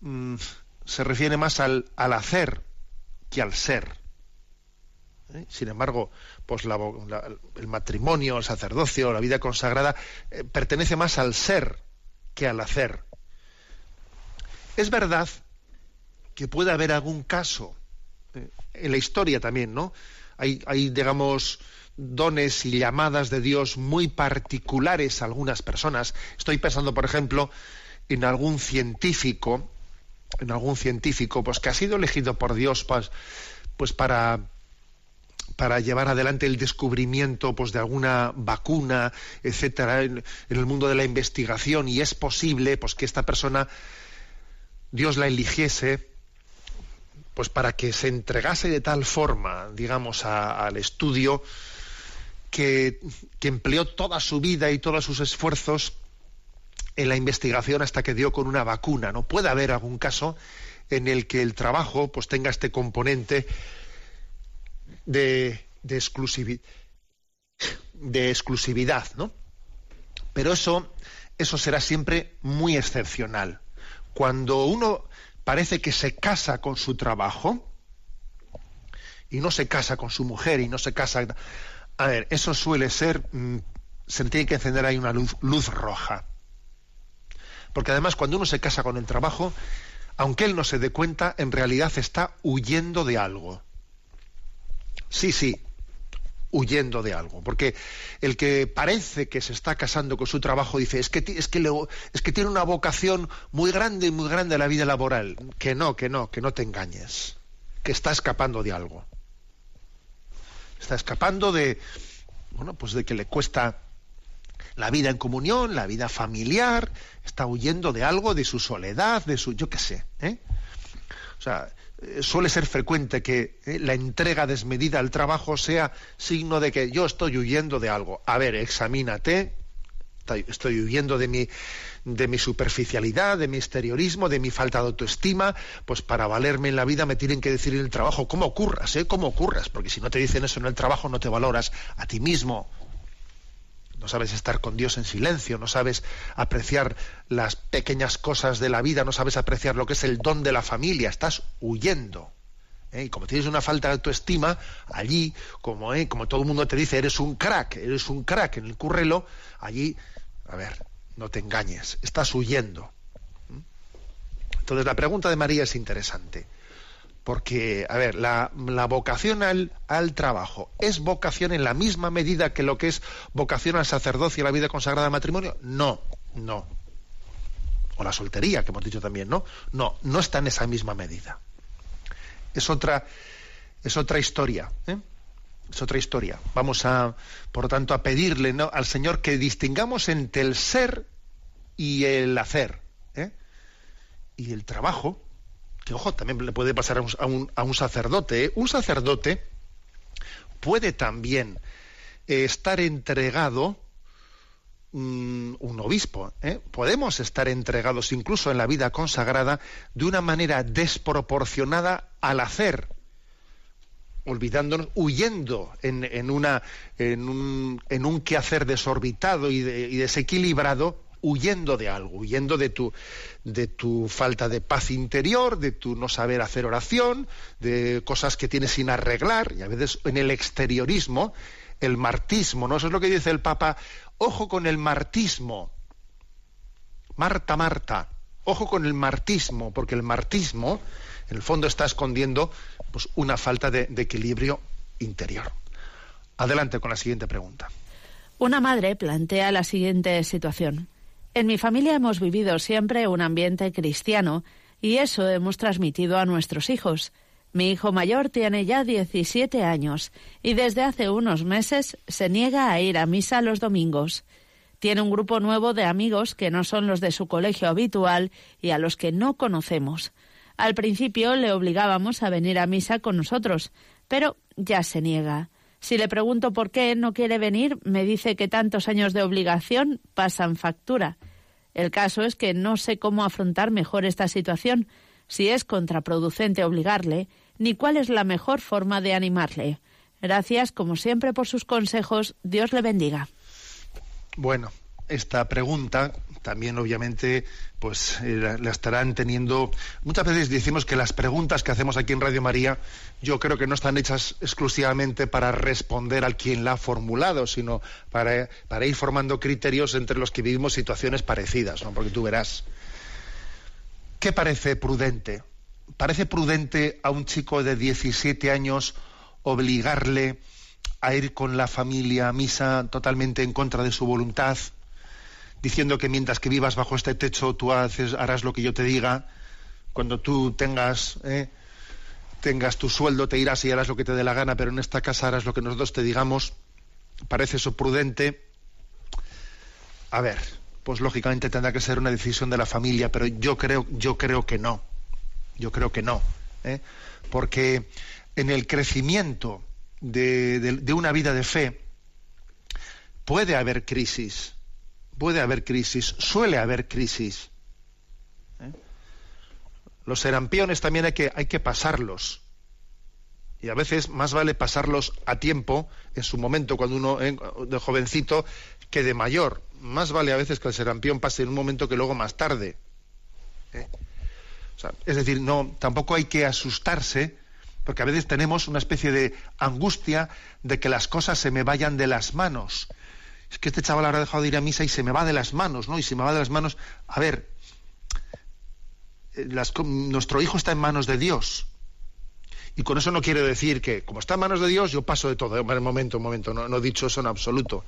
mm, se refiere más al, al, hacer que al ser. ¿Eh? Sin embargo, pues el matrimonio, el sacerdocio, la vida consagrada, eh, pertenece más al ser que al hacer. Es verdad que puede haber algún caso, eh, en la historia también, ¿no? Hay, digamos, dones y llamadas de Dios muy particulares a algunas personas. Estoy pensando, por ejemplo, en algún científico, en algún científico, pues que ha sido elegido por Dios, pues, pues para para llevar adelante el descubrimiento pues, de alguna vacuna, etcétera, en, en, el mundo de la investigación, y es posible pues, que esta persona, Dios la eligiese, pues para que se entregase de tal forma, digamos, a, al estudio, que, empleó toda su vida y todos sus esfuerzos en la investigación hasta que dio con una vacuna. No puede haber algún caso en el que el trabajo pues tenga este componente de, de exclusividad, ¿no? Pero eso, eso será siempre muy excepcional. Cuando uno parece que se casa con su trabajo y no se casa con su mujer y no se casa a ver, eso suele ser, mmm, se tiene que encender ahí una luz, roja. Porque además cuando uno se casa con el trabajo, aunque él no se dé cuenta, en realidad está huyendo de algo. Sí, sí, huyendo de algo. Porque el que parece que se está casando con su trabajo dice, es que, es que, le, es que tiene una vocación muy grande, muy grande a la vida laboral. Que no, que no, que no te engañes. Que está escapando de algo está escapando de, bueno, pues de que le cuesta la vida en comunión, la vida familiar, está huyendo de algo, de su soledad, de su, yo qué sé. ¿eh? O sea, eh, suele ser frecuente que eh, la entrega desmedida al trabajo sea signo de que yo estoy huyendo de algo. A ver, examínate, estoy huyendo de mi, de mi superficialidad, de mi exteriorismo, de mi falta de autoestima, pues para valerme en la vida me tienen que decir en el trabajo cómo ocurras, ¿eh? cómo ocurras, porque si no te dicen eso en el trabajo no te valoras a ti mismo. No sabes estar con Dios en silencio, no sabes apreciar las pequeñas cosas de la vida, no sabes apreciar lo que es el don de la familia, estás huyendo. ¿eh? Y como tienes una falta de autoestima, allí, como, ¿eh? como todo el mundo te dice, eres un crack, eres un crack en el currelo, allí a ver, no te engañes, estás huyendo. Entonces la pregunta de María es interesante, porque, a ver, la, vocación al, al, trabajo, ¿es vocación en la misma medida que lo que es vocación al sacerdocio y la vida consagrada al matrimonio? No, no. O la soltería, que hemos dicho también, ¿no? No, no está en esa misma medida. Es otra, es otra historia. ¿eh? Es otra historia. Vamos a, por tanto, a pedirle al Señor que distingamos entre el ser y el hacer. ¿eh? Y el trabajo, que ojo, también le puede pasar a un, sacerdote. ¿eh? Un sacerdote puede también eh, estar entregado, um, un obispo, podemos estar entregados incluso en la vida consagrada de una manera desproporcionada al hacer olvidándonos, huyendo en, en, una, en, un, en un quehacer desorbitado y, de, y, desequilibrado, huyendo de algo, huyendo de tu, de tu falta de paz interior, de tu no saber hacer oración, de cosas que tienes sin arreglar, y a veces en el exteriorismo, el martismo, ¿no? Eso es lo que dice el Papa, ojo con el martismo. Marta, Marta, ojo con el martismo, porque el martismo, en el fondo, está escondiendo pues, una falta de, de equilibrio interior. Adelante con la siguiente pregunta. Una madre plantea la siguiente situación. En mi familia hemos vivido siempre un ambiente cristiano y eso hemos transmitido a nuestros hijos. Mi hijo mayor tiene ya 17 años y desde hace unos meses se niega a ir a misa los domingos. Tiene un grupo nuevo de amigos que no son los de su colegio habitual y a los que no conocemos. Al principio le obligábamos a venir a misa con nosotros, pero ya se niega. Si le pregunto por qué no quiere venir, me dice que tantos años de obligación pasan factura. El caso es que no sé cómo afrontar mejor esta situación, si es contraproducente obligarle, ni cuál es la mejor forma de animarle. Gracias, como siempre, por sus consejos. Dios le bendiga. Bueno, esta pregunta también obviamente pues eh, la, estarán teniendo muchas veces decimos que las preguntas que hacemos aquí en Radio María yo creo que no están hechas exclusivamente para responder al quien la ha formulado sino para, para ir formando criterios entre los que vivimos situaciones parecidas ¿no? porque tú verás ¿qué parece prudente? ¿parece prudente a un chico de 17 años obligarle a ir con la familia a misa totalmente en contra de su voluntad diciendo que mientras que vivas bajo este techo tú haces, harás lo que yo te diga, cuando tú tengas, eh, tengas tu sueldo te irás y harás lo que te dé la gana, pero en esta casa harás lo que nosotros te digamos, parece eso prudente. A ver, pues lógicamente tendrá que ser una decisión de la familia, pero yo creo, yo creo que no. Yo creo que no. ¿eh? Porque en el crecimiento de una vida de fe puede haber crisis puede haber crisis, suele haber crisis. ¿eh? Los serampiones también hay que, hay que pasarlos. Y a veces más vale pasarlos a tiempo, en su momento, cuando uno eh, de jovencito, que de mayor. Más vale a veces que el serampión pase en un momento que luego más tarde. ¿eh? es decir, no, tampoco hay que asustarse, porque a veces tenemos una especie de angustia de que las cosas se me vayan de las manos es que este chaval habrá dejado de ir a misa y se me va de las manos, ¿no? Y se me va de las manos. A ver, eh, nuestro hijo está en manos de Dios. Y con eso no quiero decir que, como está en manos de Dios, yo paso de todo. Un momento, un momento, no, no he dicho eso en absoluto.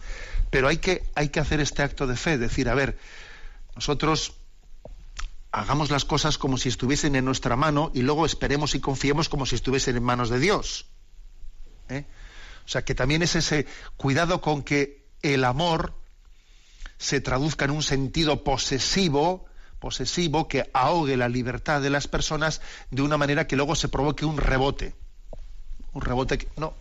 Pero hay que, hay que hacer este acto de fe, decir, a ver, nosotros hagamos las cosas como si estuviesen en nuestra mano y luego esperemos y confiemos como si estuviesen en manos de Dios. ¿eh? O sea, que también es ese cuidado con que el amor se traduzca en un sentido posesivo, posesivo que ahogue la libertad de las personas de una manera que luego se provoque un rebote. Un rebote que no.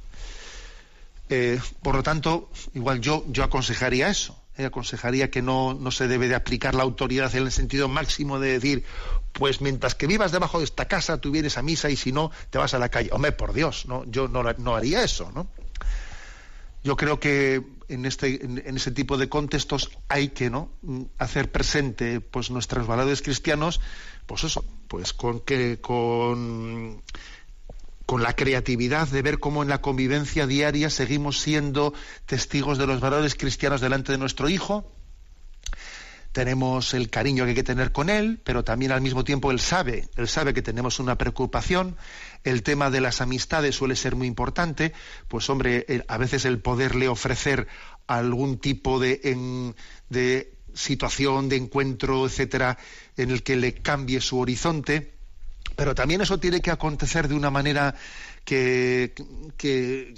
Eh, por lo tanto, igual yo, yo aconsejaría eso. Eh, aconsejaría que no, no, se debe de aplicar la autoridad en el sentido máximo de decir, pues mientras que vivas debajo de esta casa, tú vienes a misa y si no, te vas a la calle. Hombre, por Dios, ¿no? yo no, no haría eso, ¿no? Yo creo que en, este, en, ese tipo de contextos hay que ¿no? hacer presente pues, nuestros valores cristianos, pues eso, pues con que con, con la creatividad de ver cómo en la convivencia diaria seguimos siendo testigos de los valores cristianos delante de nuestro hijo, tenemos el cariño que hay que tener con él, pero también al mismo tiempo él sabe, él sabe que tenemos una preocupación, el tema de las amistades suele ser muy importante, pues hombre, a veces el poderle ofrecer algún tipo de, de situación, de encuentro, etcétera, en el que le cambie su horizonte, pero también eso tiene que acontecer de una manera que, que,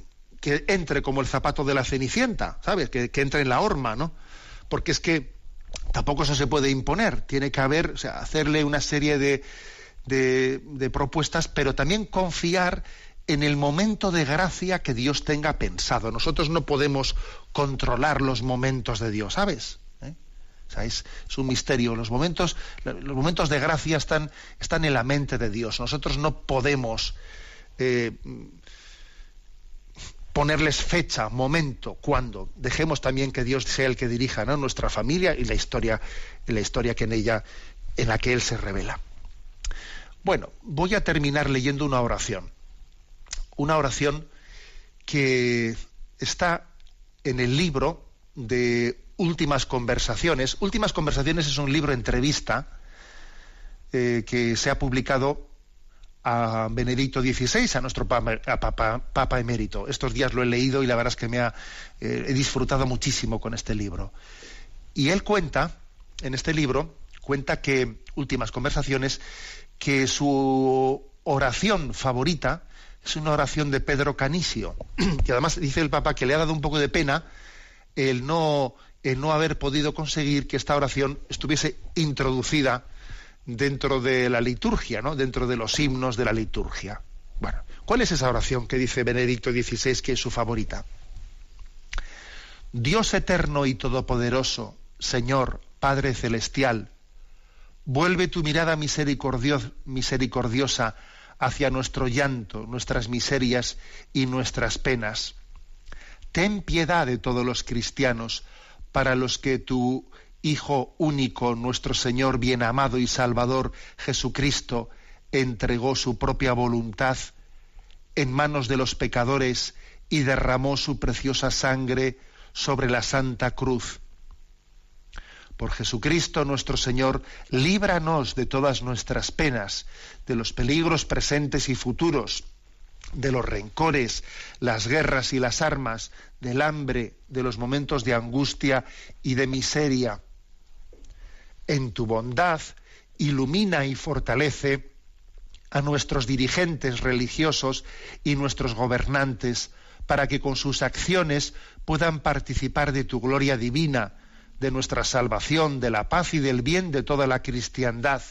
entre como el zapato de la cenicienta, ¿sabes? Que, que entre en la horma, ¿no? Porque es que tampoco eso se puede imponer, tiene que haber, o sea, hacerle una serie de, de, propuestas, pero también confiar en el momento de gracia que Dios tenga pensado. Nosotros no podemos controlar los momentos de Dios, ¿sabes? ¿Eh? Es, un misterio. Los momentos, los momentos de gracia están, están en la mente de Dios. Nosotros no podemos eh, ponerles fecha, momento, cuándo. Dejemos también que Dios sea el que dirija nuestra familia y la historia, la historia que en ella, en la que Él se revela. Bueno, voy a terminar leyendo una oración. Una oración que está en el libro de Últimas Conversaciones. Últimas Conversaciones es un libro entrevista eh, que se ha publicado a Benedicto XVI, a nuestro papa, emérito. Estos días lo he leído y la verdad es que me ha, eh, he disfrutado muchísimo con este libro. Y él cuenta, en este libro, cuenta que Últimas Conversaciones, que su oración favorita es una oración de Pedro Canisio, que además dice el Papa que le ha dado un poco de pena el no, el no haber podido conseguir que esta oración estuviese introducida dentro de la liturgia, ¿no? dentro de los himnos de la liturgia. Bueno, ¿cuál es esa oración que dice Benedicto XVI que es su favorita? Dios eterno y todopoderoso, Señor, Padre celestial, vuelve tu mirada misericordiosa hacia nuestro llanto, nuestras miserias y nuestras penas. Ten piedad de todos los cristianos, para los que tu Hijo único, nuestro Señor bien amado y Salvador Jesucristo, entregó su propia voluntad en manos de los pecadores y derramó su preciosa sangre sobre la Santa Cruz. Por Jesucristo nuestro Señor, líbranos de todas nuestras penas, de los peligros presentes y futuros, de los rencores, las guerras y las armas, del hambre, de los momentos de angustia y de miseria. En tu bondad, ilumina y fortalece a nuestros dirigentes religiosos y nuestros gobernantes, para que con sus acciones puedan participar de tu gloria divina, de nuestra salvación, de la paz y del bien de toda la cristiandad.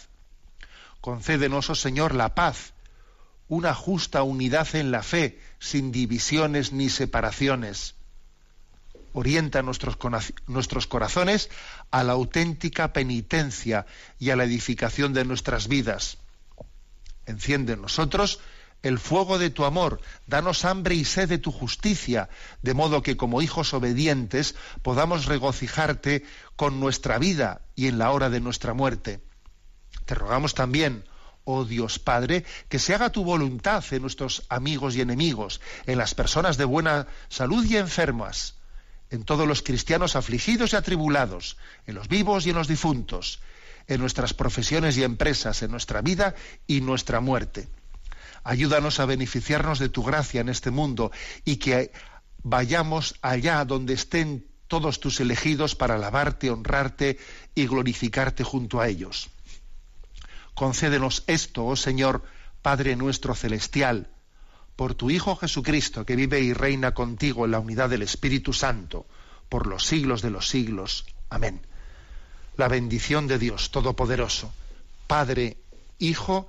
Concédenos, oh Señor, la paz, una justa unidad en la fe, sin divisiones ni separaciones. Orienta nuestros, nuestros corazones a la auténtica penitencia y a la edificación de nuestras vidas. Enciende en nosotros el fuego de tu amor, danos hambre y sed de tu justicia, de modo que como hijos obedientes podamos regocijarte con nuestra vida y en la hora de nuestra muerte. Te rogamos también, oh Dios Padre, que se haga tu voluntad en nuestros amigos y enemigos, en las personas de buena salud y enfermas, en todos los cristianos afligidos y atribulados, en los vivos y en los difuntos, en nuestras profesiones y empresas, en nuestra vida y nuestra muerte Ayúdanos a beneficiarnos de tu gracia en este mundo y que vayamos allá donde estén todos tus elegidos para alabarte, honrarte y glorificarte junto a ellos. Concédenos esto, oh Señor, Padre nuestro celestial, por tu Hijo Jesucristo, que vive y reina contigo en la unidad del Espíritu Santo, por los siglos de los siglos. Amén. La bendición de Dios Todopoderoso, Padre, Hijo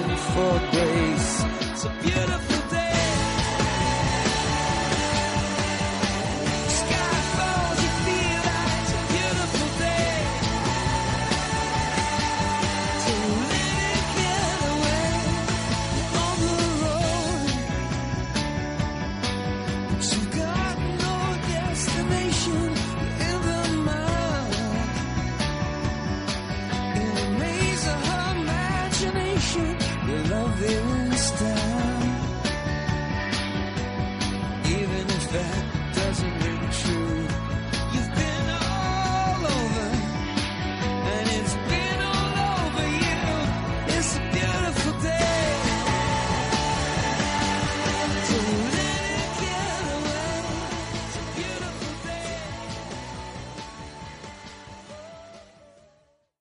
For grace. So beautiful.